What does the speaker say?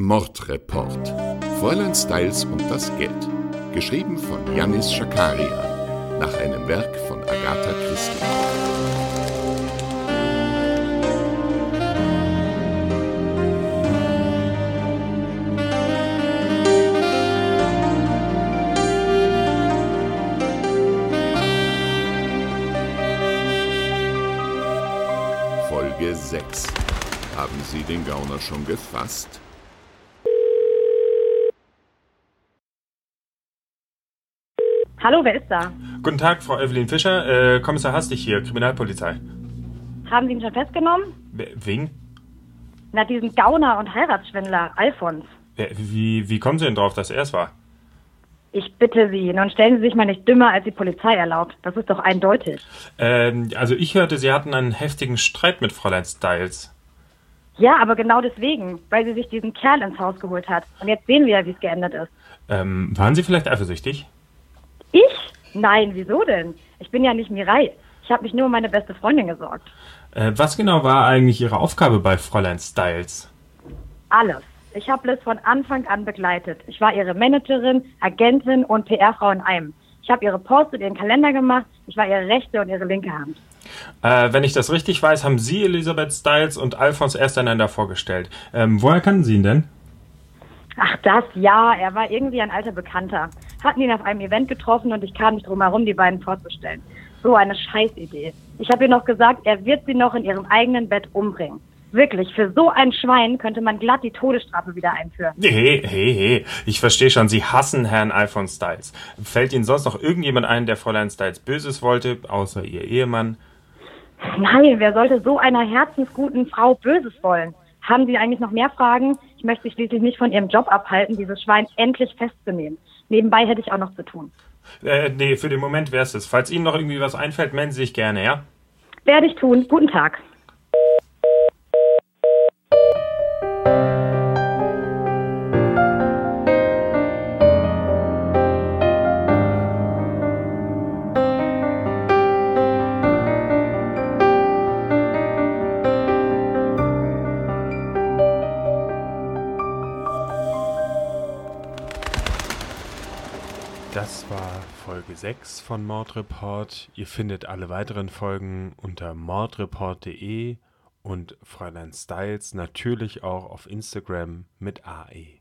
Mordreport. Fräulein Styles und das Geld. Geschrieben von Yannis Schakaria. Nach einem Werk von Agatha Christie. Folge 6. Haben Sie den Gauner schon gefasst? Hallo, wer ist da? Guten Tag, Frau Evelyn Fischer, äh, Kommissar Hastig hier, Kriminalpolizei. Haben Sie ihn schon festgenommen? Wer- Wen? Na, diesen Gauner und Heiratsschwindler, Alfons. Wie, wie kommen Sie denn drauf, dass er es war? Ich bitte Sie, nun stellen Sie sich mal nicht dümmer, als die Polizei erlaubt. Das ist doch eindeutig. Ähm, also ich hörte, Sie hatten einen heftigen Streit mit Fräulein Styles. Ja, aber genau deswegen, weil sie sich diesen Kerl ins Haus geholt hat. Und jetzt sehen wir ja, wie es geendet ist. Ähm, waren Sie vielleicht eifersüchtig? Nein, wieso denn? Ich bin ja nicht Mirai. Ich habe mich nur um meine beste Freundin gesorgt. Äh, was genau war eigentlich Ihre Aufgabe bei Fräulein Styles? Alles. Ich habe Liz von Anfang an begleitet. Ich war ihre Managerin, Agentin und PR-Frau in einem. Ich habe ihre Post und ihren Kalender gemacht. Ich war ihre rechte und ihre linke Hand. Äh, wenn ich das richtig weiß, haben Sie Elisabeth Styles und Alphons erst einander vorgestellt. Ähm, woher kannten Sie ihn denn? Ach, das, ja, er war irgendwie ein alter Bekannter. Hatten ihn auf einem Event getroffen und ich kam nicht drum herum, die beiden vorzustellen. So eine Scheißidee. Ich habe ihr noch gesagt, er wird sie noch in ihrem eigenen Bett umbringen. Wirklich, für so ein Schwein könnte man glatt die Todesstrafe wieder einführen. Hey, hey, hey, ich verstehe schon, Sie hassen Herrn Alphons Styles. Fällt Ihnen sonst noch irgendjemand ein, der Fräulein Styles Böses wollte, außer Ihr Ehemann? Nein, wer sollte so einer herzensguten Frau Böses wollen? Haben Sie eigentlich noch mehr Fragen? Ich möchte Sie schließlich nicht von Ihrem Job abhalten, dieses Schwein endlich festzunehmen. Nebenbei hätte ich auch noch zu tun. Äh, nee, für den Moment wär's es. Falls Ihnen noch irgendwie was einfällt, melden Sie sich gerne, ja? Werde ich tun. Guten Tag. Das war Folge 6 von Mordreport. Ihr findet alle weiteren Folgen unter mordreport.de und Fräulein Styles natürlich auch auf Instagram mit AE.